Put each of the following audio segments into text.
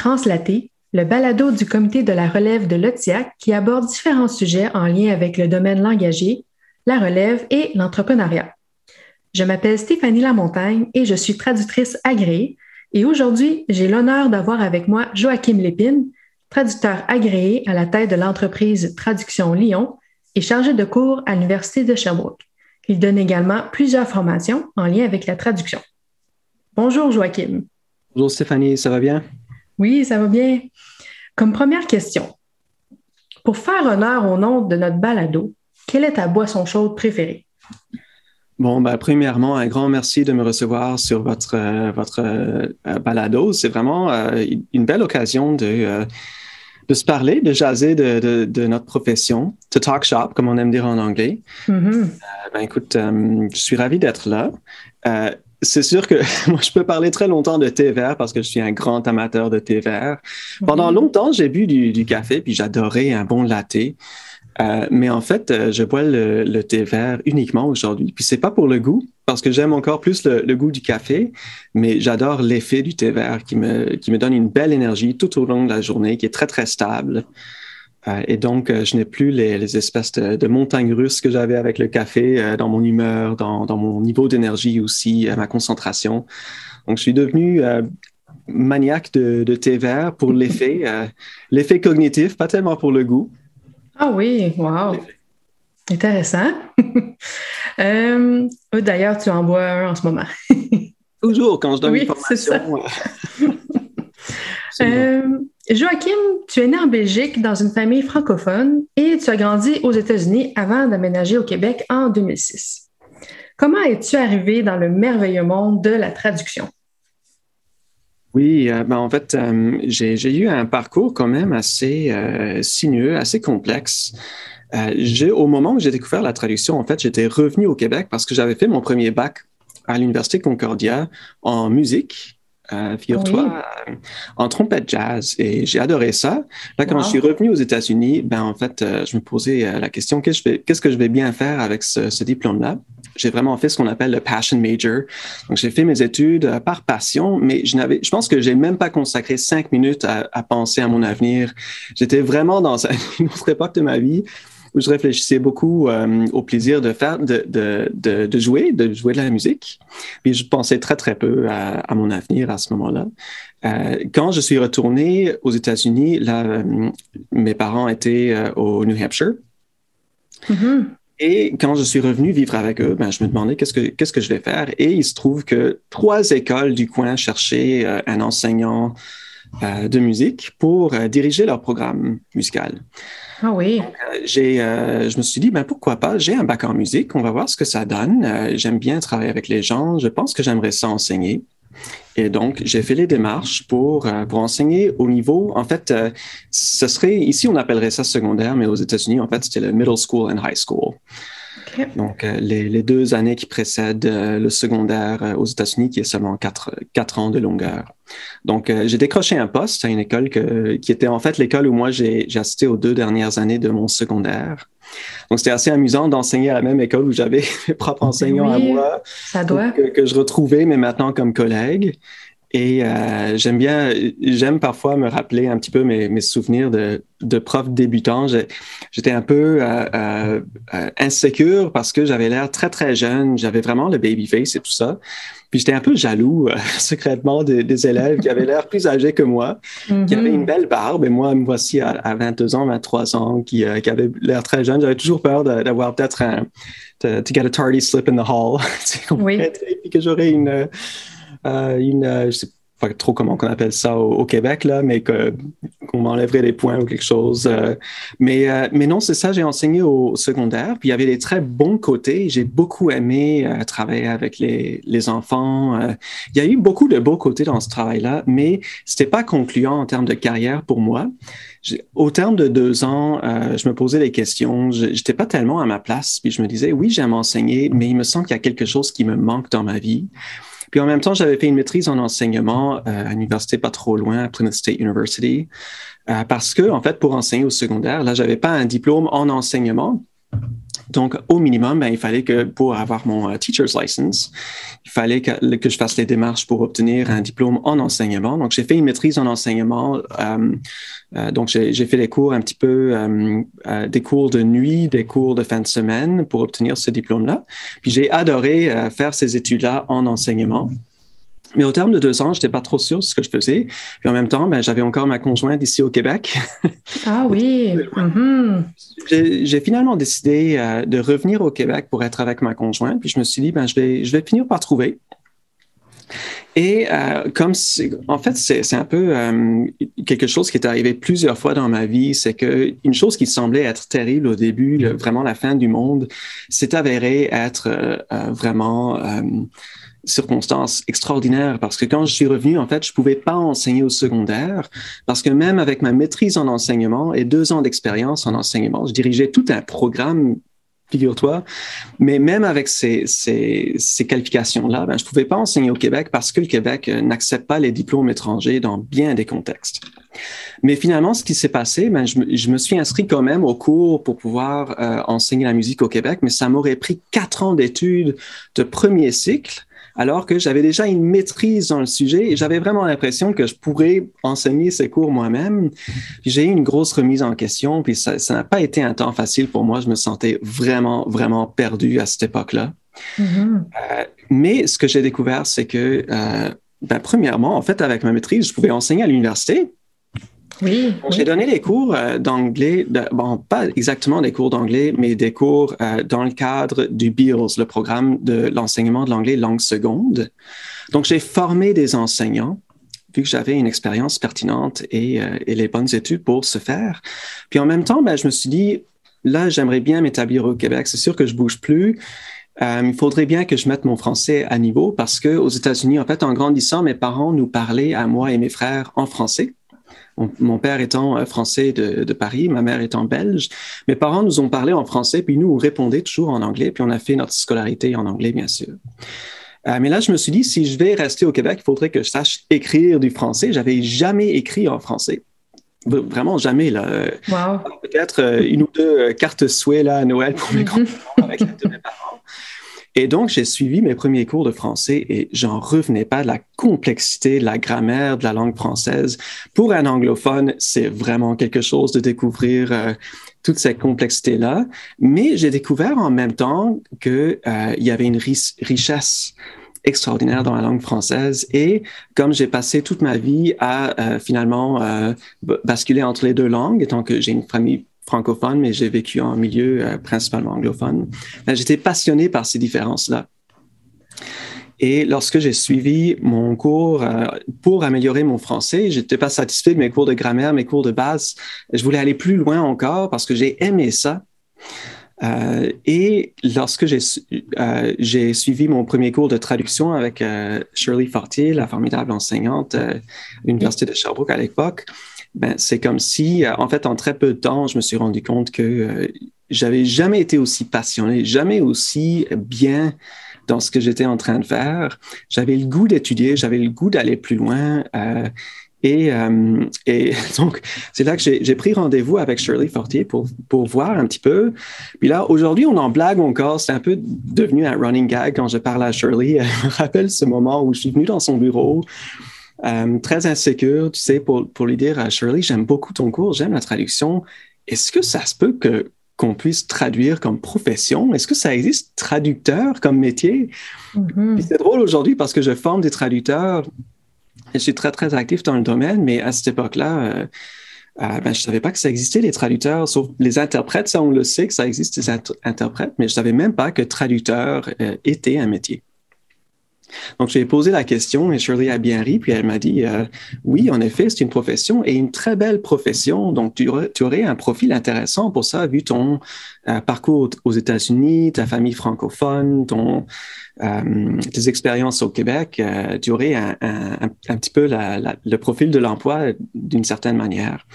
Translaté, le balado du comité de la relève de l'OTIAC qui aborde différents sujets en lien avec le domaine langagier, la relève et l'entrepreneuriat. Je m'appelle Stéphanie Lamontagne et je suis traductrice agréée. Et aujourd'hui, j'ai l'honneur d'avoir avec moi Joachim Lépine, traducteur agréé à la tête de l'entreprise Traduction Lyon et chargé de cours à l'Université de Sherbrooke. Il donne également plusieurs formations en lien avec la traduction. Bonjour Joachim. Bonjour Stéphanie, ça va bien? Oui, ça va bien. Comme première question, pour faire honneur au nom de notre balado, quelle est ta boisson chaude préférée? Bon, ben, premièrement, un grand merci de me recevoir sur votre, euh, votre euh, balado. C'est vraiment euh, une belle occasion de, de se parler, de jaser de, de, notre profession, to talk shop, comme on aime dire en anglais. Mm-hmm. ben, écoute, je suis ravi d'être là c'est sûr que moi, je peux parler très longtemps de thé vert parce que je suis un grand amateur de thé vert. Pendant mhm. longtemps, j'ai bu du, café, puis j'adorais un bon latte. Euh, mais en fait, euh, je bois le, thé vert uniquement aujourd'hui. Puis c'est pas pour le goût, parce que j'aime encore plus le, goût du café, mais j'adore l'effet du thé vert qui me, qui me donne une belle énergie tout au long de la journée, qui est très, très stable. Euh, et donc, euh, je n'ai plus les, espèces de, montagnes russes que j'avais avec le café euh, dans mon humeur, dans, mon niveau d'énergie aussi, ma concentration. Donc, je suis devenu maniaque de, thé vert pour l'effet, l'effet cognitif, pas tellement pour le goût. Ah oui, wow. Intéressant. D'ailleurs, tu en bois un en ce moment. Toujours, quand je donne une formation. Joachim, tu es né en Belgique dans une famille francophone et tu as grandi aux États-Unis avant d'aménager au Québec en 2006. Comment es-tu arrivé dans le merveilleux monde de la traduction? Oui, euh, ben, en fait, euh, j'ai eu un parcours quand même assez euh, sinueux, assez complexe. au moment où j'ai découvert la traduction, en fait, j'étais revenu au Québec parce que j'avais fait mon premier bac à l'Université Concordia en musique euh, figure-toi, euh, en trompette jazz. Et j'ai adoré ça. Là, quand je suis revenu aux États-Unis, ben, en fait, euh, je me posais la question, qu'est-ce que je vais bien faire avec ce, diplôme-là? J'ai vraiment fait ce qu'on appelle le passion major. Donc, j'ai fait mes études par passion, mais je n'avais, je pense que j'ai même pas consacré cinq minutes à, à penser à mon avenir. J'étais vraiment dans une autre époque de ma vie où je réfléchissais beaucoup euh, au plaisir de faire, de, de, de, de, jouer, de jouer de la musique. Puis je pensais très, très peu à, à mon avenir à ce moment-là. Euh, quand je suis retourné aux États-Unis, là, euh, mes parents étaient au New Hampshire. Mm-hmm. Et quand je suis revenu vivre avec eux, ben, je me demandais qu'est-ce que, qu'est-ce que je vais faire. Et il se trouve que trois écoles du coin cherchaient un enseignant de musique pour diriger leur programme musical. Ah oui. Euh, j'ai, euh, je me suis dit, ben, pourquoi pas, j'ai un bac en musique, on va voir ce que ça donne. Euh, j'aime bien travailler avec les gens, je pense que j'aimerais ça enseigner. Et donc, j'ai fait les démarches pour, pour enseigner au niveau, en fait, ce serait, ici on appellerait ça secondaire, mais aux États-Unis, en fait, c'était le middle school and high school. Donc, euh, les, deux années qui précèdent euh, le secondaire euh, aux États-Unis, qui est seulement quatre, quatre ans de longueur. Donc, j'ai décroché un poste à une école qui était en fait l'école où moi j'ai assisté aux deux dernières années de mon secondaire. Donc, c'était assez amusant d'enseigner à la même école où j'avais mes propres enseignants à moi. Ça doit. Que, que, je retrouvais, mais maintenant comme collègue. Et euh, j'aime bien, j'aime parfois me rappeler un petit peu mes, mes souvenirs de, de prof débutant. J'étais un peu euh, euh, euh, insécure parce que j'avais l'air très très jeune, j'avais vraiment le baby face et tout ça. Puis j'étais un peu jaloux euh, secrètement des, des, élèves qui avaient l'air plus âgés que moi, qui avaient une mm-hmm. belle barbe. Et moi, me voici à, à 22 ans, 23 ans, qui, qui avaient l'air très jeune. J'avais toujours peur d'avoir peut-être un to, to, get a tardy slip in the hall. oui. Et puis que j'aurais une euh, une, euh, je sais pas trop comment on appelle ça au, Québec, là, mais qu'on m'enlèverait des points ou quelque chose. Euh. mais, mais non, c'est ça, j'ai enseigné au secondaire, puis il y avait des très bons côtés. J'ai beaucoup aimé travailler avec les, les enfants. il y a eu beaucoup de beaux côtés dans ce travail-là, mais c'était pas concluant en termes de carrière pour moi. Au terme de deux ans, je me posais des questions. Je n'étais pas tellement à ma place. Puis je me disais, oui, j'aime enseigner, mais il me semble qu'il y a quelque chose qui me manque dans ma vie. Puis en même temps, j'avais fait une maîtrise en enseignement euh, à l'université pas trop loin, à Plymouth State University, euh, parce que en fait, pour enseigner au secondaire, là, j'avais pas un diplôme en enseignement. Donc, au minimum, ben, il fallait que pour avoir mon teacher's license, il fallait que, que, je fasse les démarches pour obtenir un diplôme en enseignement. Donc, j'ai fait une maîtrise en enseignement. donc, j'ai fait des cours un petit peu, des cours de nuit, des cours de fin de semaine pour obtenir ce diplôme-là. Puis, j'ai adoré faire ces études-là en enseignement. Mais au terme de deux ans, je n'étais pas trop sûr de ce que je faisais. Puis en même temps, ben, j'avais encore ma conjointe ici au Québec. Ah oui. Mm-hmm. J'ai finalement décidé euh, de revenir au Québec pour être avec ma conjointe. Puis je me suis dit, ben, je, vais, je vais finir par trouver. Et euh, comme en fait, c'est un peu euh, quelque chose qui est arrivé plusieurs fois dans ma vie, c'est que une chose qui semblait être terrible au début, vraiment la fin du monde, s'est avérée être vraiment circonstance extraordinaire. Parce que quand je suis revenu, en fait, je pouvais pas enseigner au secondaire parce que même avec ma maîtrise en enseignement et deux ans d'expérience en enseignement, je dirigeais tout un programme figure-toi. Mais même avec ces, ces, qualifications-là, ben, je ne pouvais pas enseigner au Québec parce que le Québec euh, n'accepte pas les diplômes étrangers dans bien des contextes. Mais finalement, ce qui s'est passé, ben, je, je, me, suis inscrit quand même au cours pour pouvoir euh, enseigner la musique au Québec, mais ça m'aurait pris quatre ans d'études de premier cycle alors que j'avais déjà une maîtrise dans le sujet et j'avais vraiment l'impression que je pourrais enseigner ces cours moi-même. J'ai eu une grosse remise en question, puis ça n'a pas été un temps facile pour moi. Je me sentais vraiment, vraiment perdu à cette époque-là. Mm-hmm. Euh, mais ce que j'ai découvert, c'est que, euh, ben, premièrement, en fait, avec ma maîtrise, je pouvais enseigner à l'université, oui. J'ai donné des cours euh, d'anglais, bon, pas exactement des cours d'anglais, mais des cours euh, dans le cadre du BEALS, le programme de l'enseignement de l'anglais langue seconde. Donc, j'ai formé des enseignants vu que j'avais une expérience pertinente et, euh, et, les bonnes études pour ce faire. Puis en même temps, ben, je me suis dit, là, j'aimerais bien m'établir au Québec. C'est sûr que je bouge plus. il faudrait bien que je mette mon français à niveau parce que aux États-Unis, en fait, en grandissant, mes parents nous parlaient à moi et mes frères en français. Mon, père étant euh, français de, Paris, ma mère étant belge. Mes parents nous ont parlé en français, puis nous, on répondait toujours en anglais, puis on a fait notre scolarité en anglais, bien sûr. Euh, mais là, je me suis dit, si je vais rester au Québec, il faudrait que je sache écrire du français. J'avais jamais écrit en français. Vraiment jamais, là. Peut-être euh, une ou deux cartes souhaits, là, à Noël pour mes grands avec de mes parents. Et donc, j'ai suivi mes premiers cours de français et j'en revenais pas de la complexité de la grammaire de la langue française. Pour un anglophone, c'est vraiment quelque chose de découvrir euh, toute cette complexité-là. Mais j'ai découvert en même temps qu'il euh, y avait une richesse extraordinaire dans la langue française. Et comme j'ai passé toute ma vie à euh, finalement basculer entre les deux langues, étant que j'ai une famille francophone, mais j'ai vécu en milieu euh, principalement anglophone. Ben, j'étais passionné par ces différences-là. Et lorsque j'ai suivi mon cours euh, pour améliorer mon français, j'étais pas satisfait de mes cours de grammaire, mes cours de base. Je voulais aller plus loin encore parce que j'ai aimé ça. Euh, et lorsque j'ai suivi mon premier cours de traduction avec Shirley Fortier, la formidable enseignante à l'Université de Sherbrooke à l'époque, ben, c'est comme si, euh, en fait, en très peu de temps, je me suis rendu compte que euh, j'avais jamais été aussi passionné, jamais aussi bien dans ce que j'étais en train de faire. J'avais le goût d'étudier, j'avais le goût d'aller plus loin. Euh, et, euh, et, donc, c'est là que j'ai pris rendez-vous avec Shirley Fortier pour, pour voir un petit peu. Puis là, aujourd'hui, on en blague encore. C'est un peu devenu un running gag quand je parle à Shirley. Elle me rappelle ce moment où je suis venu dans son bureau euh, très insécure, tu sais, pour, pour lui dire à Shirley, j'aime beaucoup ton cours, j'aime la traduction. Est-ce que ça se peut que qu'on puisse traduire comme profession? Est-ce que ça existe traducteur comme métier? Mm-hmm. C'est drôle aujourd'hui parce que je forme des traducteurs. Je suis très, très actif dans le domaine, mais à cette époque-là, euh, euh, ben, je ne savais pas que ça existait, les traducteurs, sauf les interprètes, ça on le sait que ça existe, les interprètes, mais je ne savais même pas que traducteur était un métier. Donc, j'ai posé la question et Shirley ri, puis elle m'a dit euh, Oui, en effet, c'est une profession et une très belle profession. Donc, tu aurais, tu aurais un profil intéressant pour ça, vu ton euh, parcours aux États-Unis, ta famille francophone, ton, euh, tes expériences au Québec, euh, tu aurais un, un, un petit peu la, la, le profil de l'emploi d'une certaine manière.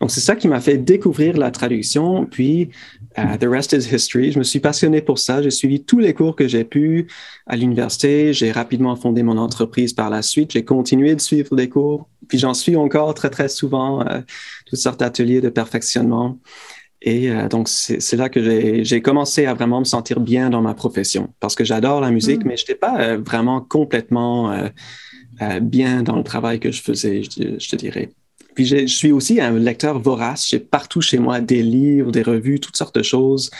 Donc, c'est ça qui m'a fait découvrir la traduction. Puis, uh, the rest is history. Je me suis passionné pour ça. J'ai suivi tous les cours que j'ai pu à l'université. J'ai rapidement fondé mon entreprise par la suite. J'ai continué de suivre des cours. Puis, j'en suis encore très, très souvent, euh, toutes sortes d'ateliers de perfectionnement. Et euh, donc, c'est là que j'ai commencé à vraiment me sentir bien dans ma profession parce que j'adore la musique, mm. mais je n'étais pas euh, vraiment complètement euh, bien dans le travail que je faisais, je, te dirais. Je suis aussi un lecteur vorace. J'ai partout chez moi des livres, des revues, toutes sortes de choses.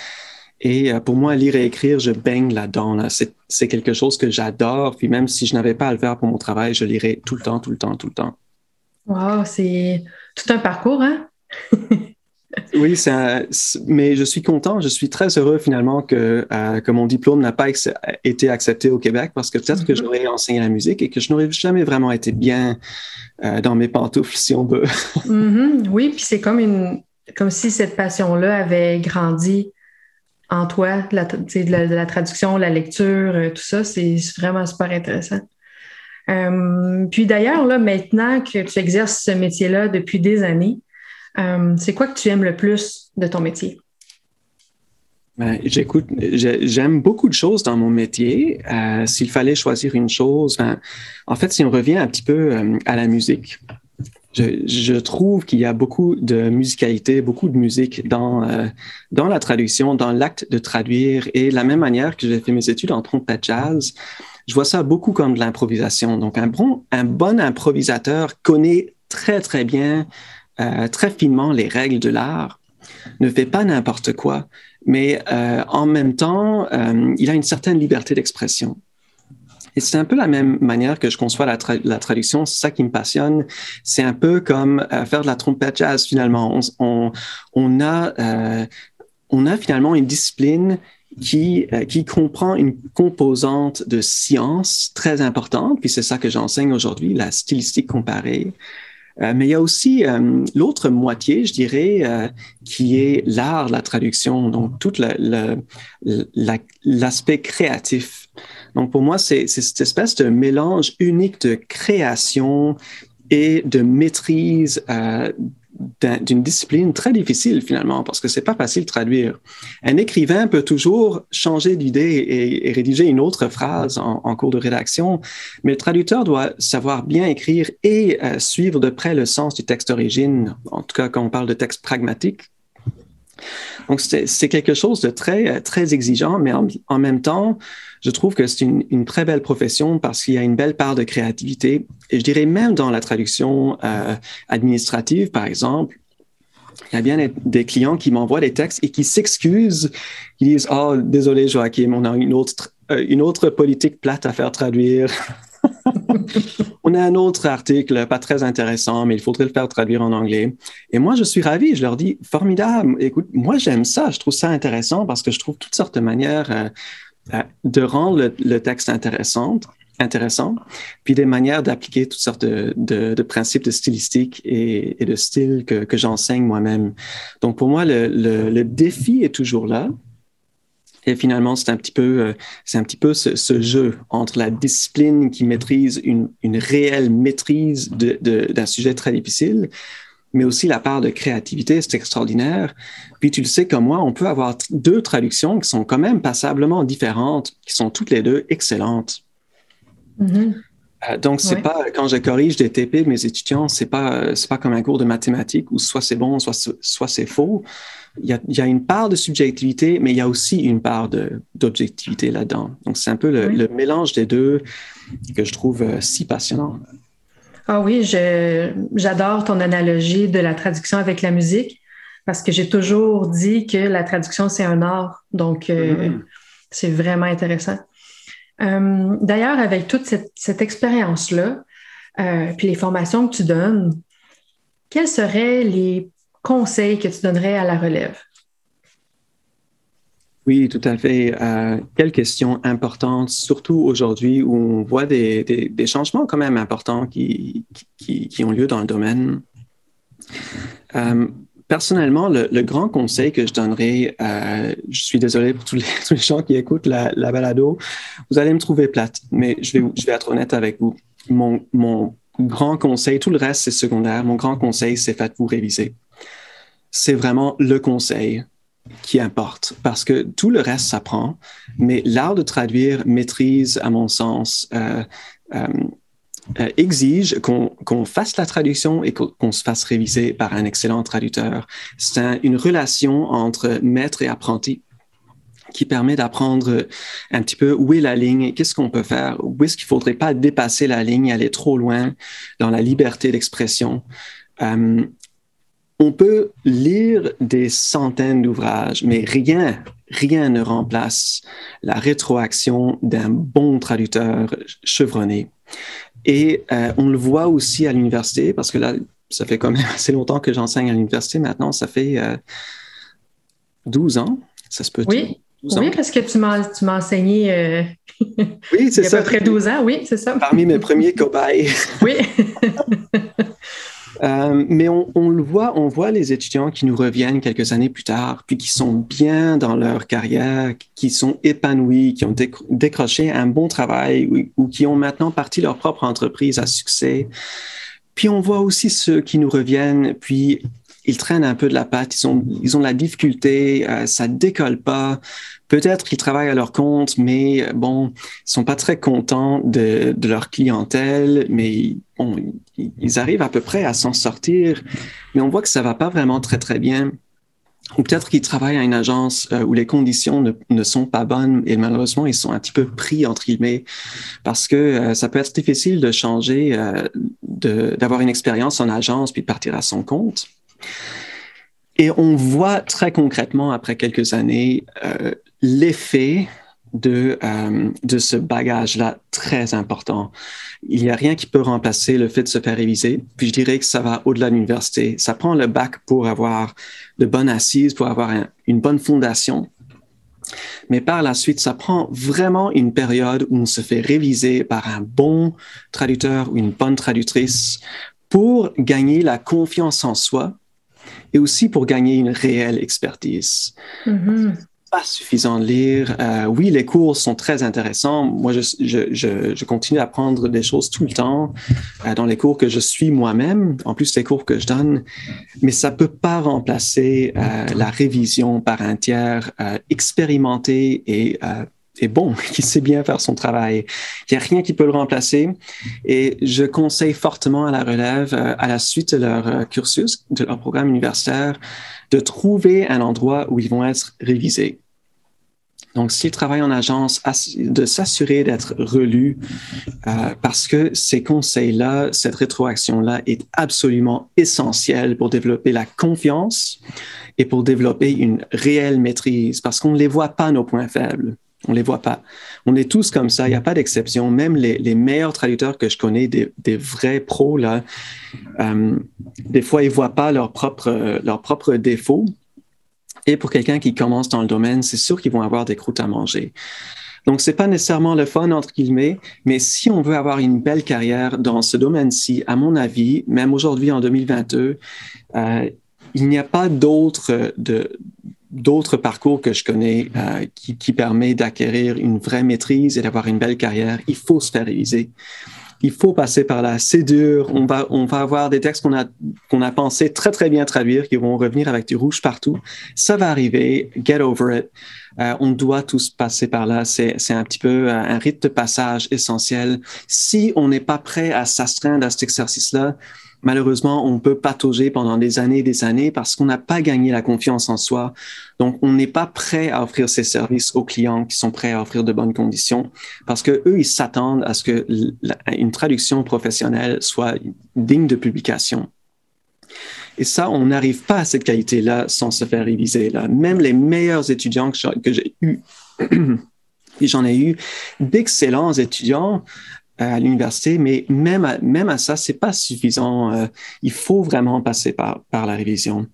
Et pour moi, lire et écrire, je baigne là-dedans. Là. C'est quelque chose que j'adore. Puis même si je n'avais pas à le faire pour mon travail, je lirais tout le temps, tout le temps, tout le temps. Wow, c'est tout un parcours, hein? oui, mais je suis content, je suis très heureux finalement que, euh, que mon diplôme n'a pas été accepté au Québec parce que peut-être que mm-hmm. j'aurais enseigné la musique et que je n'aurais jamais vraiment été bien euh, dans mes pantoufles, si on veut. Mm-hmm. Oui, puis c'est comme, une, comme si cette passion-là avait grandi en toi, la, de la, la, traduction, la lecture, euh, tout ça, c'est vraiment super intéressant. puis d'ailleurs, là, maintenant que tu exerces ce métier-là depuis des années, euh, c'est quoi que tu aimes le plus de ton métier? Ben, j'écoute, j'aime beaucoup de choses dans mon métier. Euh, s'il fallait choisir une chose, ben, en fait, si on revient un petit peu euh, à la musique, je, trouve qu'il y a beaucoup de musicalité, beaucoup de musique dans, dans la traduction, dans l'acte de traduire. Et de la même manière que j'ai fait mes études en trompette jazz, je vois ça beaucoup comme de l'improvisation. Donc, un bon, un bon improvisateur connaît très, très bien euh, très finement les règles de l'art, ne fait pas n'importe quoi, mais euh, en même temps, euh, il a une certaine liberté d'expression. Et c'est un peu la même manière que je conçois la, traduction. C'est ça qui me passionne. C'est un peu comme faire de la trompette jazz finalement. On, on, a, on a finalement une discipline qui, qui comprend une composante de science très importante. Puis c'est ça que j'enseigne aujourd'hui, la stylistique comparée. Euh, mais il y a aussi euh, l'autre moitié, je dirais, euh, qui est l'art, la traduction, donc tout l'aspect créatif. Donc pour moi, c'est cette espèce de mélange unique de création et de maîtrise d'une discipline très difficile finalement, parce que c'est pas facile de traduire. Un écrivain peut toujours changer d'idée et, rédiger une autre phrase en, cours de rédaction, mais le traducteur doit savoir bien écrire et euh, suivre de près le sens du texte d'origine, en tout cas quand on parle de texte pragmatique. Donc, c'est quelque chose de très, très exigeant, mais en, même temps, je trouve que c'est une, très belle profession parce qu'il y a une belle part de créativité. Et je dirais même dans la traduction euh, administrative, par exemple, il y a bien des clients qui m'envoient des textes et qui s'excusent, qui disent Oh, désolé, Joachim, on a une autre, euh, une autre politique plate à faire traduire. on a un autre article pas très intéressant, mais il faudrait le faire traduire en anglais. Et moi, je suis ravi. Je leur dis, formidable. Écoute, moi, j'aime ça. Je trouve ça intéressant parce que je trouve toutes sortes de manières euh, euh, de rendre le, texte intéressant, intéressant, puis des manières d'appliquer toutes sortes de, principes de stylistique et, de style que, j'enseigne moi-même. Donc, pour moi, le défi est toujours là. Et finalement, c'est un petit peu, euh, c'est un petit peu ce, jeu entre la discipline qui maîtrise une, une réelle maîtrise d'un sujet très difficile, mais aussi la part de créativité, c'est extraordinaire. Puis tu le sais comme moi, on peut avoir deux traductions qui sont quand même passablement différentes, qui sont toutes les deux excellentes. Mm-hmm. Euh, donc, c'est pas quand je corrige des TP de mes étudiants, c'est pas c'est pas comme un cours de mathématiques où soit c'est bon, soit soit c'est faux il y, a, une part de subjectivité, mais il y a aussi une part d'objectivité là-dedans. Donc, c'est un peu le, mélange des deux que je trouve euh, si passionnant. Ah oui, j'adore ton analogie de la traduction avec la musique parce que j'ai toujours dit que la traduction, c'est un art. Donc, euh, mm-hmm. c'est vraiment intéressant. Euh, d'ailleurs, avec toute cette, expérience-là, puis les formations que tu donnes, quels seraient les conseils que tu donnerais à la relève? Oui, tout à fait. Euh, quelle question importante, surtout aujourd'hui où on voit des, changements quand même importants qui, ont lieu dans le domaine. Euh, personnellement, le, grand conseil que je donnerais, euh, je suis désolé pour tous les, gens qui écoutent la, la, balado, vous allez me trouver plate, mais je vais, être honnête avec vous. Mon, grand conseil, tout le reste c'est secondaire, mon grand conseil c'est faites-vous réviser c'est vraiment le conseil qui importe parce que tout le reste s'apprend, mais l'art de traduire maîtrise, à mon sens, euh, euh, exige qu'on fasse la traduction et qu'on se fasse réviser par un excellent traducteur. C'est une relation entre maître et apprenti qui permet d'apprendre un petit peu où est la ligne, qu'est-ce qu'on peut faire, où est-ce qu'il faudrait pas dépasser la ligne, aller trop loin dans la liberté d'expression? Euh, on peut lire des centaines d'ouvrages, mais rien, rien ne remplace la rétroaction d'un bon traducteur chevronné. Et euh, on le voit aussi à l'université, parce que là, ça fait quand même assez longtemps que j'enseigne à l'université. Maintenant, ça fait 12 euh, ans. Ça se peut. Oui, oui parce que tu m'as enseigné euh, oui, c'est il y a à peu près 12 ans. Oui, c'est ça. Parmi mes premiers cobayes. oui. Euh, mais on, le voit, on voit les étudiants qui nous reviennent quelques années plus tard, puis qui sont bien dans leur carrière, qui sont épanouis, qui ont décroché un bon travail ou, ou, qui ont maintenant parti leur propre entreprise à succès. Puis on voit aussi ceux qui nous reviennent, puis ils traînent un peu de la patte, ils ont, ils ont de la difficulté, euh, ça décolle pas. Peut-être qu'ils travaillent à leur compte, mais euh, bon, ils sont pas très contents de, de leur clientèle, mais ils arrivent à peu près à s'en sortir, mais on voit que ça va pas vraiment très très bien. Ou peut-être qu'ils travaillent à une agence euh, où les conditions ne, ne, sont pas bonnes et malheureusement ils sont un petit peu pris entre guillemets parce que ça peut être difficile de changer, d'avoir une expérience en agence puis de partir à son compte. Et on voit très concrètement, après quelques années, euh, l'effet de, euh, de ce bagage-là très important. Il n'y a rien qui peut remplacer le fait de se faire réviser. Puis je dirais que ça va au-delà de l'université. Ça prend le bac pour avoir de bonnes assises, pour avoir une bonne fondation. Mais par la suite, ça prend vraiment une période où on se fait réviser par un bon traducteur ou une bonne traductrice pour gagner la confiance en soi et aussi pour gagner une réelle expertise. Mm-hmm. Pas suffisant de lire. Euh, oui, les cours sont très intéressants. Moi, je, je, je, je, continue à apprendre des choses tout le temps euh, dans les cours que je suis moi-même, en plus des cours que je donne, mais ça peut pas remplacer euh, la révision par un tiers expérimenté et est bon, qui sait bien faire son travail. Il n'y a rien qui peut le remplacer. Et je conseille fortement à la relève, euh, à la suite de leur euh, cursus, de leur programme universitaire, de trouver un endroit où ils vont être révisés. Donc, s'ils travaillent en agence, de s'assurer d'être relus euh, parce que ces conseils-là, cette rétroaction-là est absolument essentielle pour développer la confiance et pour développer une réelle maîtrise parce qu'on ne les voit pas nos points faibles. On les voit pas. On est tous comme ça. Il n'y a pas d'exception. Même les, meilleurs traducteurs que je connais, des, vrais pros, là, euh, des fois, ils voient pas leurs propres, défauts. Et pour quelqu'un qui commence dans le domaine, c'est sûr qu'ils vont avoir des croûtes à manger. Donc, c'est pas nécessairement le fun, entre guillemets, mais si on veut avoir une belle carrière dans ce domaine-ci, à mon avis, même aujourd'hui en 2022, euh, il n'y a pas d'autre de, d'autres parcours que je connais euh, qui, qui permet d'acquérir une vraie maîtrise et d'avoir une belle carrière, il faut se faire réviser. Il faut passer par là. C'est dur. On va, on va avoir des textes qu'on a, qu'on a pensé très, très bien traduire qui vont revenir avec du rouge partout. Ça va arriver. Get over it. Euh, on doit tous passer par là. C'est, c'est un petit peu un rite de passage essentiel. Si on n'est pas prêt à s'astreindre à cet exercice-là, malheureusement, on peut patauger pendant des années et des années parce qu'on n'a pas gagné la confiance en soi. Donc, on n'est pas prêt à offrir ces services aux clients qui sont prêts à offrir de bonnes conditions parce que eux, ils s'attendent à ce que une traduction professionnelle soit digne de publication. Et ça, on n'arrive pas à cette qualité-là sans se faire réviser. Là. Même les meilleurs étudiants que j'ai eus, j'en ai eu d'excellents étudiants à l'université, mais même à, même à ça, c'est pas suffisant. Euh, il faut vraiment passer par, par la révision.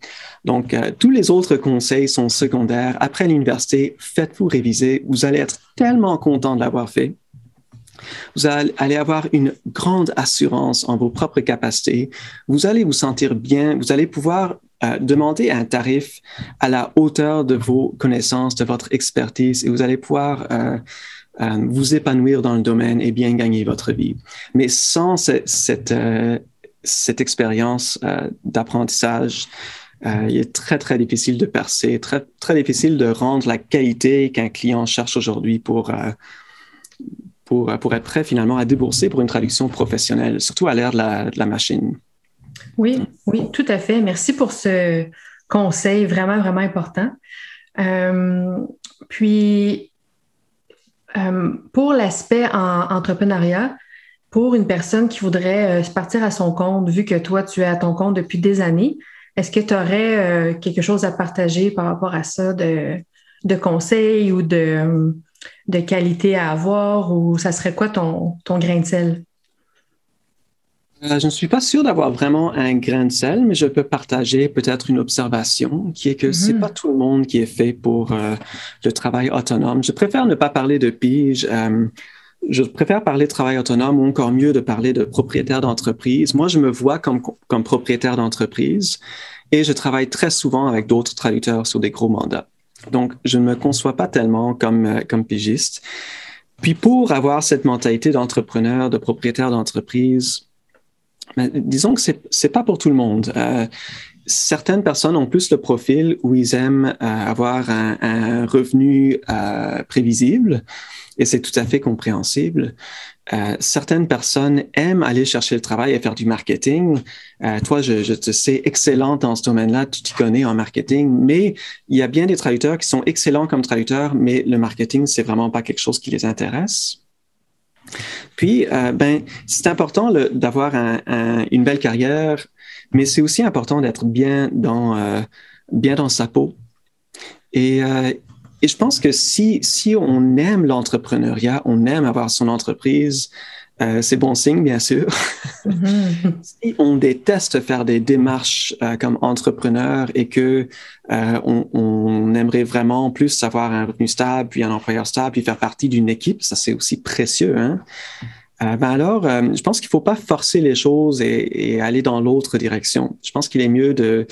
Donc, euh, tous les autres conseils sont secondaires. Après l'université, faites-vous réviser. Vous allez être tellement content de l'avoir fait. Vous allez avoir une grande assurance en vos propres capacités. Vous allez vous sentir bien. Vous allez pouvoir euh, demander un tarif à la hauteur de vos connaissances, de votre expertise, et vous allez pouvoir euh, vous épanouir dans le domaine et bien gagner votre vie. Mais sans cette, euh, cette expérience euh, d'apprentissage, il est très, très difficile de percer, très, très difficile de rendre la qualité qu'un client cherche aujourd'hui pour, pour, pour être prêt finalement à débourser pour une traduction professionnelle, surtout à l'ère de la, machine. Oui, oui, tout à fait. Merci pour ce conseil vraiment, vraiment important. Puis, euh, pour l'aspect en entrepreneuriat, pour une personne qui voudrait se partir à son compte, vu que toi, tu es à ton compte depuis des années, est-ce que tu aurais quelque chose à partager par rapport à ça de, conseils ou de, de qualité à avoir ou ça serait quoi ton grain de sel? Euh, je ne suis pas sûr d'avoir vraiment un grain de sel, mais je peux partager peut-être une observation qui est que ce c'est mhm. pas tout le monde qui est fait pour euh, le travail autonome. Je préfère ne pas parler de pige. Euh, je préfère parler de travail autonome ou encore mieux de parler de propriétaire d'entreprise. Moi, je me vois comme, comme propriétaire d'entreprise et je travaille très souvent avec d'autres traducteurs sur des gros mandats. Donc, je ne me conçois pas tellement comme, comme pigiste. Puis pour avoir cette mentalité d'entrepreneur, de propriétaire d'entreprise, ben, disons que c'est c'est pas pour tout le monde. Euh, certaines personnes ont plus le profil où ils aiment euh, avoir un, un revenu euh, prévisible et c'est tout à fait compréhensible. Euh, certaines personnes aiment aller chercher le travail et faire du marketing. Euh, toi, je, je, te sais excellente dans ce domaine-là, tu t'y connais en marketing, mais il y a bien des traducteurs qui sont excellents comme traducteurs, mais le marketing, c'est vraiment pas quelque chose qui les intéresse. Puis, euh, ben, c'est important d'avoir un, un, une belle carrière, mais c'est aussi important d'être bien dans, euh, bien dans sa peau. Et euh, et je pense que si, si on aime l'entrepreneuriat, on aime avoir son entreprise, euh, c'est bon signe, bien sûr. Mm-hmm. si on déteste faire des démarches euh, comme entrepreneur et que euh, on, on, aimerait vraiment plus avoir un revenu stable, puis un employeur stable, puis faire partie d'une équipe, ça c'est aussi précieux. Hein? Euh, ben alors, euh, je pense qu'il faut pas forcer les choses et, et aller dans l'autre direction. Je pense qu'il est mieux de,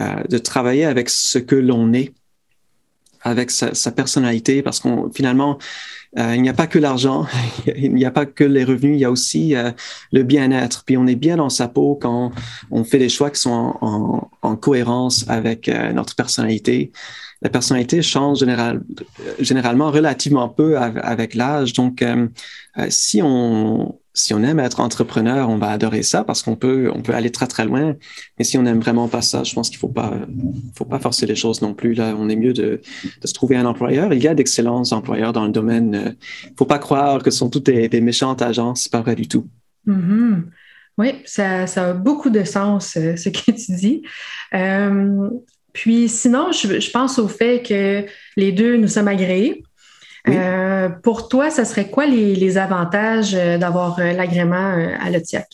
euh, de travailler avec ce que l'on est avec sa, sa personnalité, parce qu'on finalement, il n'y a pas que l'argent, il n'y a pas que les revenus, il y a aussi euh, le bien-être. Puis on est bien dans sa peau quand on fait des choix qui sont en, en, en cohérence avec euh, notre personnalité. La personnalité change général, généralement relativement peu avec l'âge. Donc, euh, euh, si on si on aime être entrepreneur, on va adorer ça parce qu'on peut, on peut aller très, très loin. Mais si on n'aime vraiment pas ça, je pense qu'il pas, faut pas forcer les choses non plus. Là, on est mieux de, se trouver un employeur. Il y a d'excellents employeurs dans le domaine. Euh, faut pas croire que ce sont toutes des, méchantes agences. C'est pas vrai du tout. Mm-hmm. Oui, ça, a beaucoup de sens, euh, ce que tu dis. Euh, puis sinon, je, pense au fait que les deux, nous sommes agréés. Euh, pour toi, ce serait quoi les, les avantages euh, d'avoir euh, l'agrément à l'OTIAC?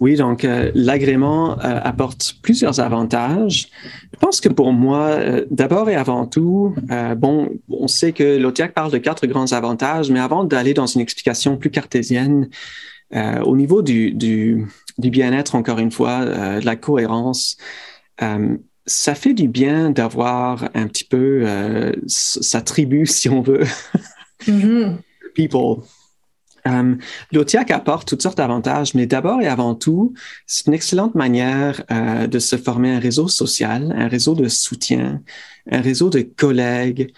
Oui, donc euh, l'agrément euh, apporte plusieurs avantages. Je pense que pour moi, euh, d'abord et avant tout, bon, on sait que l'OTIAC parle de quatre grands avantages, mais avant d'aller dans une explication plus cartésienne, au niveau du, du, du bien-être, encore une fois, de la cohérence, ça fait du bien d'avoir un petit peu euh, sa tribu, si on veut. mm-hmm. People. Um, L'OTIAC apporte toutes sortes d'avantages, mais d'abord et avant tout, c'est une excellente manière euh, de se former un réseau social, un réseau de soutien, un réseau de collègues,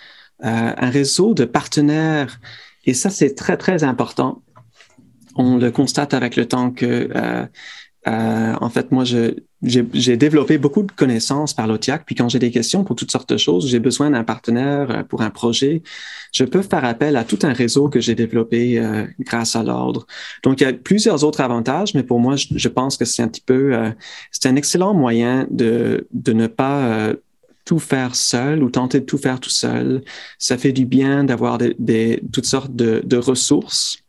euh, un réseau de partenaires. Et ça, c'est très, très important. On le constate avec le temps que euh, en fait, moi, j'ai développé beaucoup de connaissances par l'OTIAC, puis quand j'ai des questions pour toutes sortes de choses, j'ai besoin d'un partenaire euh, pour un projet, je peux faire appel à tout un réseau que j'ai développé euh, grâce à l'ordre. Donc, il y a plusieurs autres avantages, mais pour moi, je, pense que c'est un petit peu, c'est un excellent moyen de, ne pas tout faire seul ou tenter de tout faire tout seul. Ça fait du bien d'avoir toutes sortes de ressources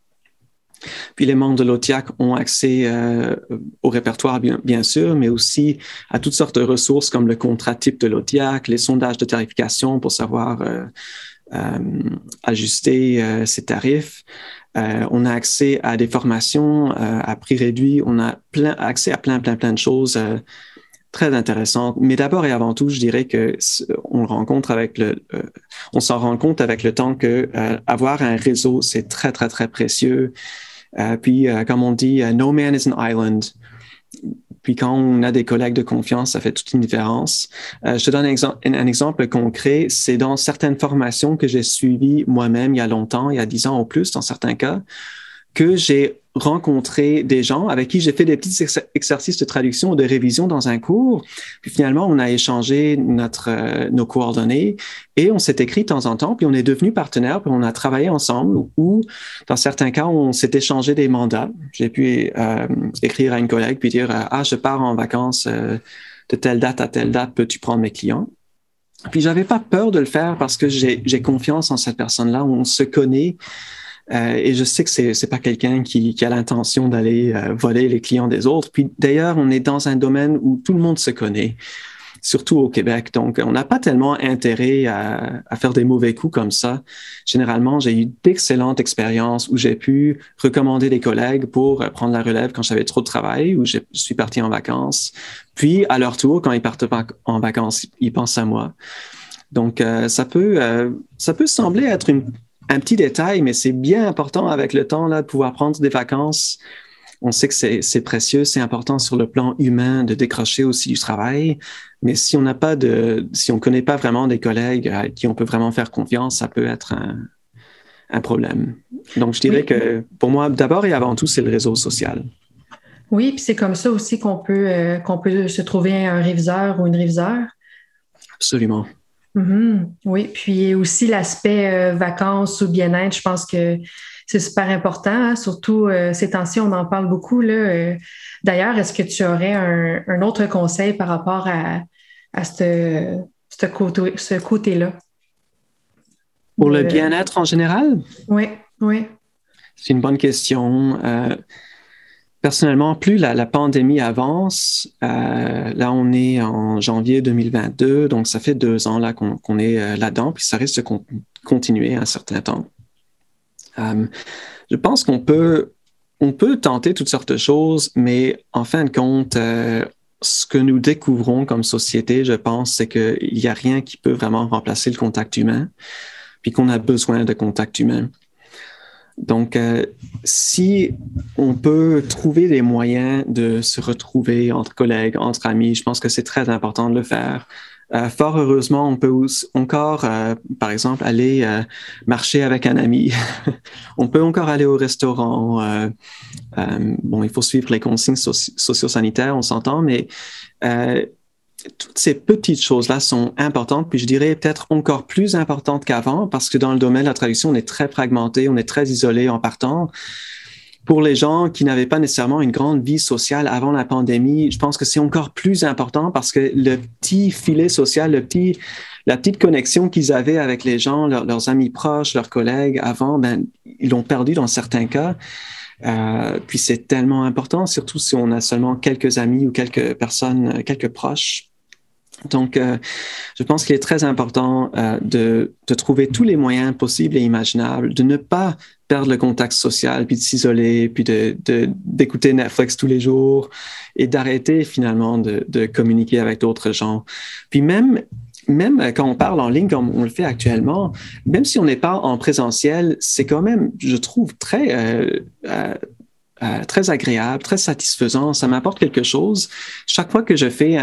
puis les membres de l'OTIAC ont accès euh, au répertoire, bien, sûr, mais aussi à toutes sortes de ressources comme le contrat type de l'OTIAC, les sondages de tarification pour savoir euh, euh, ajuster ses tarifs. On a accès à des formations à prix réduit. On a plein, accès à plein, plein, plein de choses très intéressantes. Mais d'abord et avant tout, je dirais que on avec le, on s'en rend compte avec le temps que avoir un réseau, c'est très, très, très précieux. Euh, puis, euh, comme on dit, uh, no man is an island. Puis quand on a des collègues de confiance, ça fait toute une différence. Euh, je te donne un, exemple, un exemple concret. C'est dans certaines formations que j'ai suivies moi-même il y a longtemps, il y a dix ans ou plus dans certains cas, que j'ai rencontré des gens avec qui j'ai fait des petits exercices de traduction ou de révision dans un cours. Puis finalement, on a échangé notre, euh, nos coordonnées et on s'est écrit de temps en temps, puis on est devenus partenaires, puis on a travaillé ensemble ou dans certains cas, on s'est échangé des mandats. J'ai pu euh, écrire à une collègue puis dire, ah, je pars en vacances euh, de telle date à telle date, peux-tu prendre mes clients? Puis j'avais pas peur de le faire parce que j'ai confiance en cette personne-là, on se connaît. Euh, et je sais que c'est c'est pas quelqu'un qui, qui a l'intention d'aller euh, voler les clients des autres. Puis d'ailleurs, on est dans un domaine où tout le monde se connaît, surtout au Québec. Donc, on n'a pas tellement intérêt à, à, faire des mauvais coups comme ça. Généralement, j'ai eu d'excellentes expériences où j'ai pu recommander des collègues pour euh, prendre la relève quand j'avais trop de travail, ou je suis parti en vacances. Puis, à leur tour, quand ils partent en vacances, ils pensent à moi. Donc, euh, ça peut, euh, ça peut sembler être une un petit détail, mais c'est bien important avec le temps là, de pouvoir prendre des vacances. On sait que c'est précieux, c'est important sur le plan humain de décrocher aussi du travail. Mais si on n'a pas de, si on connaît pas vraiment des collègues à qui on peut vraiment faire confiance, ça peut être un, un problème. Donc, je dirais que pour moi, d'abord et avant tout, c'est le réseau social. Oui, puis c'est comme ça aussi qu'on peut, euh, qu'on peut se trouver un réviseur ou une réviseur. Absolument. Mhm. oui, puis aussi l'aspect euh, vacances ou bien-être, je pense que c'est super important, hein. surtout euh, ces temps-ci, on en parle beaucoup. Euh. D'ailleurs, est-ce que tu aurais un, autre conseil par rapport à, à ce, côté-là? Pour le bien-être en général? Oui, oui. C'est une bonne question personnellement, plus la, pandémie avance, euh, là on est en janvier 2022, donc ça fait deux ans qu'on est euh, là-dedans, puis ça risque de continuer un certain temps. Euh, je pense qu'on peut, on peut tenter toutes sortes de choses, mais en fin de compte, ce que nous découvrons comme société, je pense, c'est qu'il n'y a rien qui peut vraiment remplacer le contact humain, puis qu'on a besoin de contact humain. Donc, euh, si on peut trouver des moyens de se retrouver entre collègues, entre amis, je pense que c'est très important de le faire. Euh, fort heureusement, on peut encore, euh, par exemple, aller marcher avec un ami. on peut encore aller au restaurant. bon, il faut suivre les consignes socio-sanitaires, on s'entend, mais toutes ces petites choses-là sont importantes, puis je dirais peut-être encore plus importantes qu'avant, parce que dans le domaine de la traduction, on est très fragmenté, on est très isolé en partant. Pour les gens qui n'avaient pas nécessairement une grande vie sociale avant la pandémie, je pense que c'est encore plus important parce que le petit filet social, le petit, la petite connexion qu'ils avaient avec les gens, leurs amis proches, leurs collègues avant, ben, ils l'ont perdu dans certains cas. Euh, puis c'est tellement important, surtout si on a seulement quelques amis ou quelques personnes, quelques proches donc, euh, je pense qu'il est très important euh, de, de, trouver tous les moyens possibles et imaginables, de ne pas perdre le contact social, puis de s'isoler, puis d'écouter de, Netflix tous les jours et d'arrêter finalement de, de, communiquer avec d'autres gens. Puis même, même quand on parle en ligne comme on le fait actuellement, même si on n'est pas en présentiel, c'est quand même, je trouve, très... Euh, euh euh, très agréable, très satisfaisant. Ça m'apporte quelque chose. Chaque fois que je fais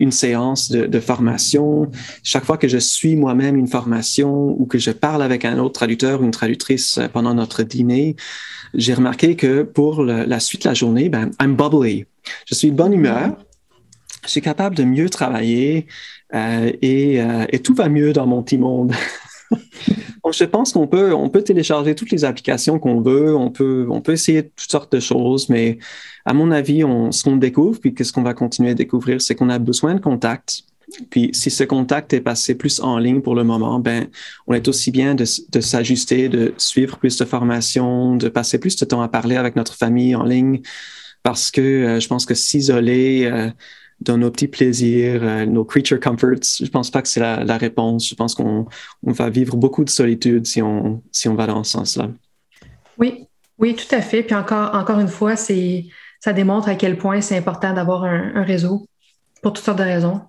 une séance de, formation, chaque fois que je suis moi-même une formation ou que je parle avec un autre traducteur ou une traductrice euh, pendant notre dîner, j'ai remarqué que pour la suite de la journée, ben, I'm bubbly. Je suis de bonne humeur. Je suis capable de mieux travailler euh, et, euh, et tout va mieux dans mon petit monde. Donc, je pense qu'on peut, on peut télécharger toutes les applications qu'on veut, on peut, on peut essayer toutes sortes de choses, mais à mon avis, on, ce qu'on découvre, puis qu'est-ce qu'on va continuer à découvrir, c'est qu'on a besoin de contact. Puis si ce contact est passé plus en ligne pour le moment, ben, on est aussi bien de, de s'ajuster, de suivre plus de formations, de passer plus de temps à parler avec notre famille en ligne, parce que euh, je pense que s'isoler, euh, dans nos petits plaisirs, euh, nos creature comforts. Je pense pas que c'est la, réponse. Je pense qu'on va vivre beaucoup de solitude si on, si on va dans ce sens-là. Oui, oui, tout à fait. Puis encore, encore une fois, c'est, ça démontre à quel point c'est important d'avoir un, réseau pour toutes sortes de raisons.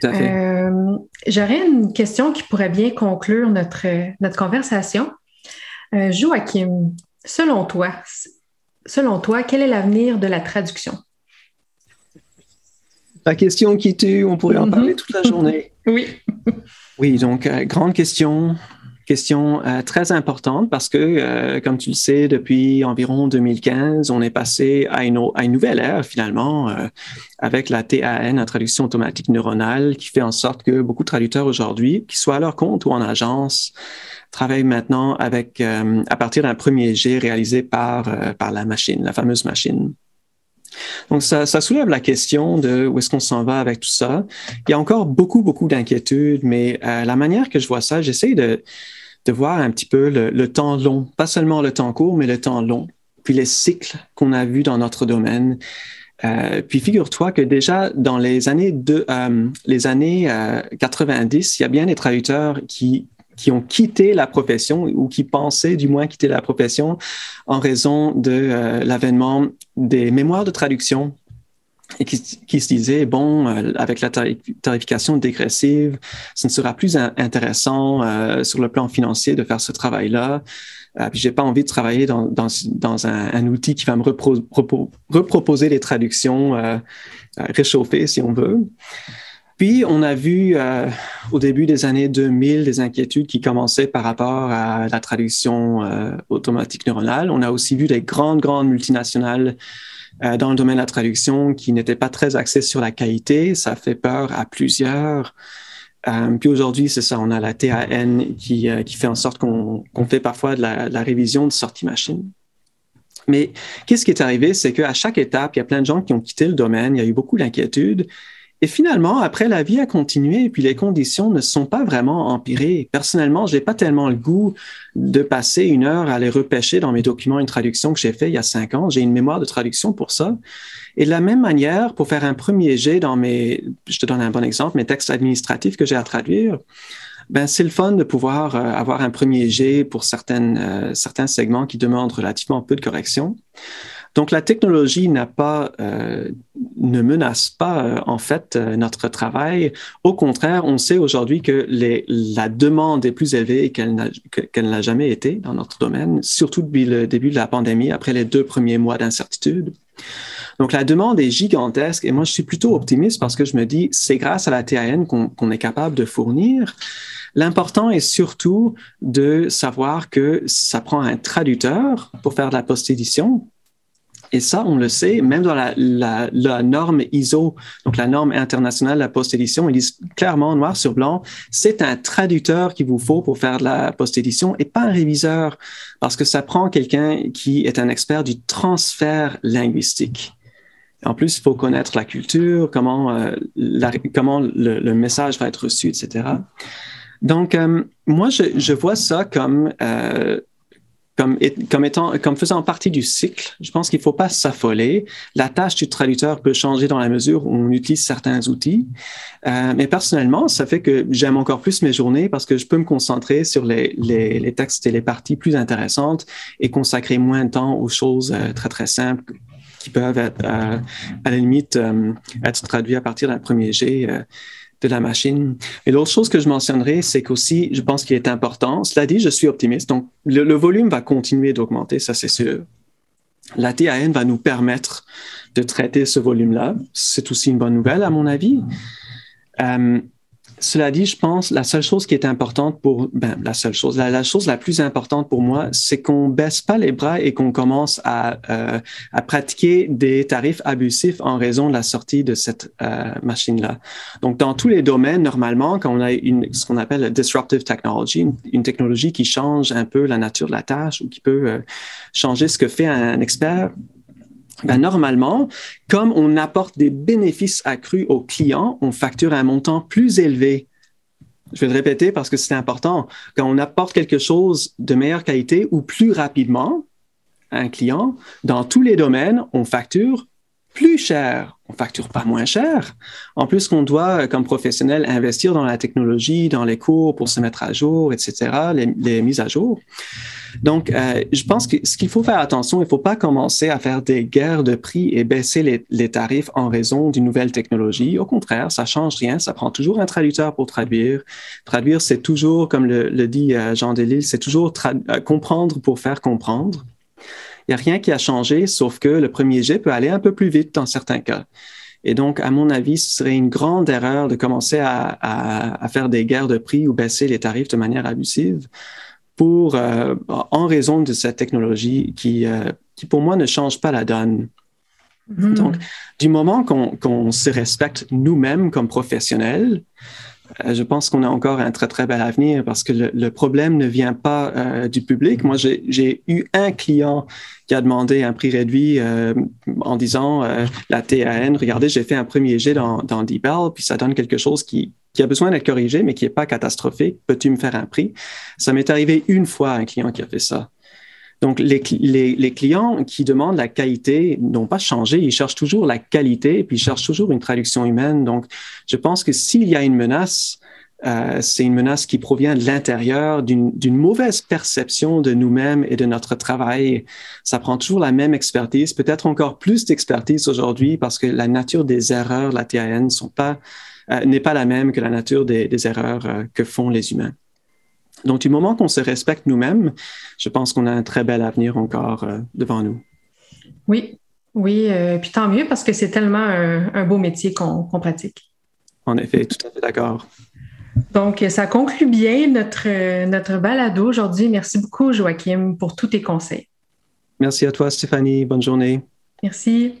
Tout à fait. Euh, j'aurais une question qui pourrait bien conclure notre, notre conversation. Euh, Joachim, selon toi, selon toi, quel est l'avenir de la traduction? La question qui tue, on pourrait en parler toute la journée. Oui. Oui, donc, euh, grande question. Question euh, très importante parce que, euh, comme tu le sais, depuis environ 2015, on est passé à une, à une nouvelle ère finalement avec la TAN, la traduction automatique neuronale, qui fait en sorte que beaucoup de traducteurs aujourd'hui, qu'ils soient à leur compte ou en agence, travaillent maintenant avec, à partir d'un premier jet réalisé par, par la machine, la fameuse machine. Donc, ça, soulève la question de où est-ce qu'on s'en va avec tout ça. Il y a encore beaucoup, beaucoup d'inquiétudes, mais euh, la manière que je vois ça, j'essaie de, de voir un petit peu le, temps long, pas seulement le temps court, mais le temps long, puis les cycles qu'on a vus dans notre domaine. Euh, puis figure-toi que déjà dans les années de, euh, les années 90, il y a bien des traducteurs qui qui ont quitté la profession ou qui pensaient du moins quitter la profession en raison de euh, l'avènement des mémoires de traduction et qui, se disaient, bon, euh, avec la tarification dégressive, ce ne sera plus intéressant euh, sur le plan financier de faire ce travail-là. puis j'ai pas envie de travailler dans, dans, un, outil qui va me reproposer les traductions réchauffées, si on veut. Puis, on a vu euh, au début des années 2000 des inquiétudes qui commençaient par rapport à la traduction euh, automatique neuronale. On a aussi vu des grandes, grandes multinationales euh, dans le domaine de la traduction qui n'étaient pas très axées sur la qualité. Ça fait peur à plusieurs. puis aujourd'hui, c'est ça, on a la TAN qui, qui fait en sorte qu'on fait parfois de la, de la révision de sortie machine. Mais qu'est-ce qui est arrivé, c'est qu'à chaque étape, il y a plein de gens qui ont quitté le domaine, il y a eu beaucoup d'inquiétudes. Et finalement, après, la vie a continué et puis les conditions ne sont pas vraiment empirées. Personnellement, je n'ai pas tellement le goût de passer une heure à les repêcher dans mes documents, une traduction que j'ai fait il y a cinq ans. J'ai une mémoire de traduction pour ça. Et de la même manière, pour faire un premier jet dans mes, je te donne un bon exemple, mes textes administratifs que j'ai à traduire, ben c'est le fun de pouvoir euh, avoir un premier jet pour certaines, euh, certains segments qui demandent relativement peu de corrections. Donc la technologie n'a pas, euh, ne menace pas euh, en fait euh, notre travail. Au contraire, on sait aujourd'hui que la demande est plus élevée qu'elle n'a jamais été dans notre domaine, surtout depuis le début de la pandémie, après les deux premiers mois d'incertitude. Donc la demande est gigantesque et moi je suis plutôt optimiste parce que je me dis c'est grâce à la TAN qu'on est capable de fournir. L'important est surtout de savoir que ça prend un traducteur pour faire de la post-édition, et ça, on le sait, même dans la, la, la, norme ISO, donc la norme internationale de la post-édition, ils disent clairement noir sur blanc, c'est un traducteur qu'il vous faut pour faire de la post-édition et pas un réviseur, parce que ça prend quelqu'un qui est un expert du transfert linguistique. En plus, il faut connaître la culture, comment, euh, comment le, le, message va être reçu, etc. Donc, euh, moi, je, je, vois ça comme euh, comme, comme, étant, comme faisant partie du cycle, je pense qu'il ne faut pas s'affoler. La tâche du traducteur peut changer dans la mesure où on utilise certains outils. Euh, mais personnellement, ça fait que j'aime encore plus mes journées parce que je peux me concentrer sur les, les, les textes et les parties plus intéressantes et consacrer moins de temps aux choses euh, très, très simples qui peuvent être, euh, à la limite euh, être traduites à partir d'un premier jet euh, de la machine. Et l'autre chose que je mentionnerai, c'est qu'aussi, je pense qu'il est important, cela dit, je suis optimiste, donc le, volume va continuer d'augmenter, ça c'est sûr. La TAN va nous permettre de traiter ce volume-là. C'est aussi une bonne nouvelle, à mon avis. Euh, cela dit, je pense, la seule chose qui est importante pour, ben, la seule chose, la, chose la plus importante pour moi, c'est qu'on baisse pas les bras et qu'on commence à, euh, à pratiquer des tarifs abusifs en raison de la sortie de cette euh, machine-là. Donc, dans tous les domaines, normalement, quand on a une, ce qu'on appelle disruptive technology, une, technologie qui change un peu la nature de la tâche ou qui peut euh, changer ce que fait un expert, ben, normalement, comme on apporte des bénéfices accrus aux clients, on facture un montant plus élevé. Je vais le répéter parce que c'est important. Quand on apporte quelque chose de meilleure qualité ou plus rapidement à un client, dans tous les domaines, on facture plus cher. On facture pas moins cher. En plus, qu'on doit, comme professionnel, investir dans la technologie, dans les cours pour se mettre à jour, etc., les, mises à jour. Donc, euh, je pense que ce qu'il faut faire attention, il ne faut pas commencer à faire des guerres de prix et baisser les, tarifs en raison d'une nouvelle technologie. Au contraire, ça change rien. Ça prend toujours un traducteur pour traduire. Traduire, c'est toujours, comme le, le dit euh, Jean Delisle, c'est toujours euh, comprendre pour faire comprendre. Il n'y a rien qui a changé, sauf que le premier jet peut aller un peu plus vite dans certains cas. Et donc, à mon avis, ce serait une grande erreur de commencer à, faire des guerres de prix ou baisser les tarifs de manière abusive pour, euh, en raison de cette technologie qui, euh, qui, pour moi, ne change pas la donne. Mm-hmm. Donc, du moment qu'on se respecte nous-mêmes comme professionnels, je pense qu'on a encore un très, très bel avenir parce que le, problème ne vient pas euh, du public. Moi, j'ai eu un client qui a demandé un prix réduit euh, en disant la TAN, regardez, j'ai fait un premier jet dans, dans DeepL, puis ça donne quelque chose qui, qui a besoin d'être corrigé, mais qui n'est pas catastrophique. Peux-tu me faire un prix? Ça m'est arrivé une fois un client qui a fait ça. Donc, les, les, clients qui demandent la qualité n'ont pas changé. Ils cherchent toujours la qualité, puis ils cherchent toujours une traduction humaine. Donc, je pense que s'il y a une menace, euh, c'est une menace qui provient de l'intérieur, d'une mauvaise perception de nous-mêmes et de notre travail. Ça prend toujours la même expertise, peut-être encore plus d'expertise aujourd'hui parce que la nature des erreurs la TAN euh, n'est pas la même que la nature des, erreurs euh, que font les humains. Donc, du moment qu'on se respecte nous-mêmes, je pense qu'on a un très bel avenir encore euh, devant nous. Oui, oui, euh, puis tant mieux parce que c'est tellement un, beau métier qu'on pratique. En effet, tout à fait d'accord. Donc, ça conclut bien notre, notre balado aujourd'hui. Merci beaucoup, Joachim, pour tous tes conseils. Merci à toi, Stéphanie. Bonne journée. Merci.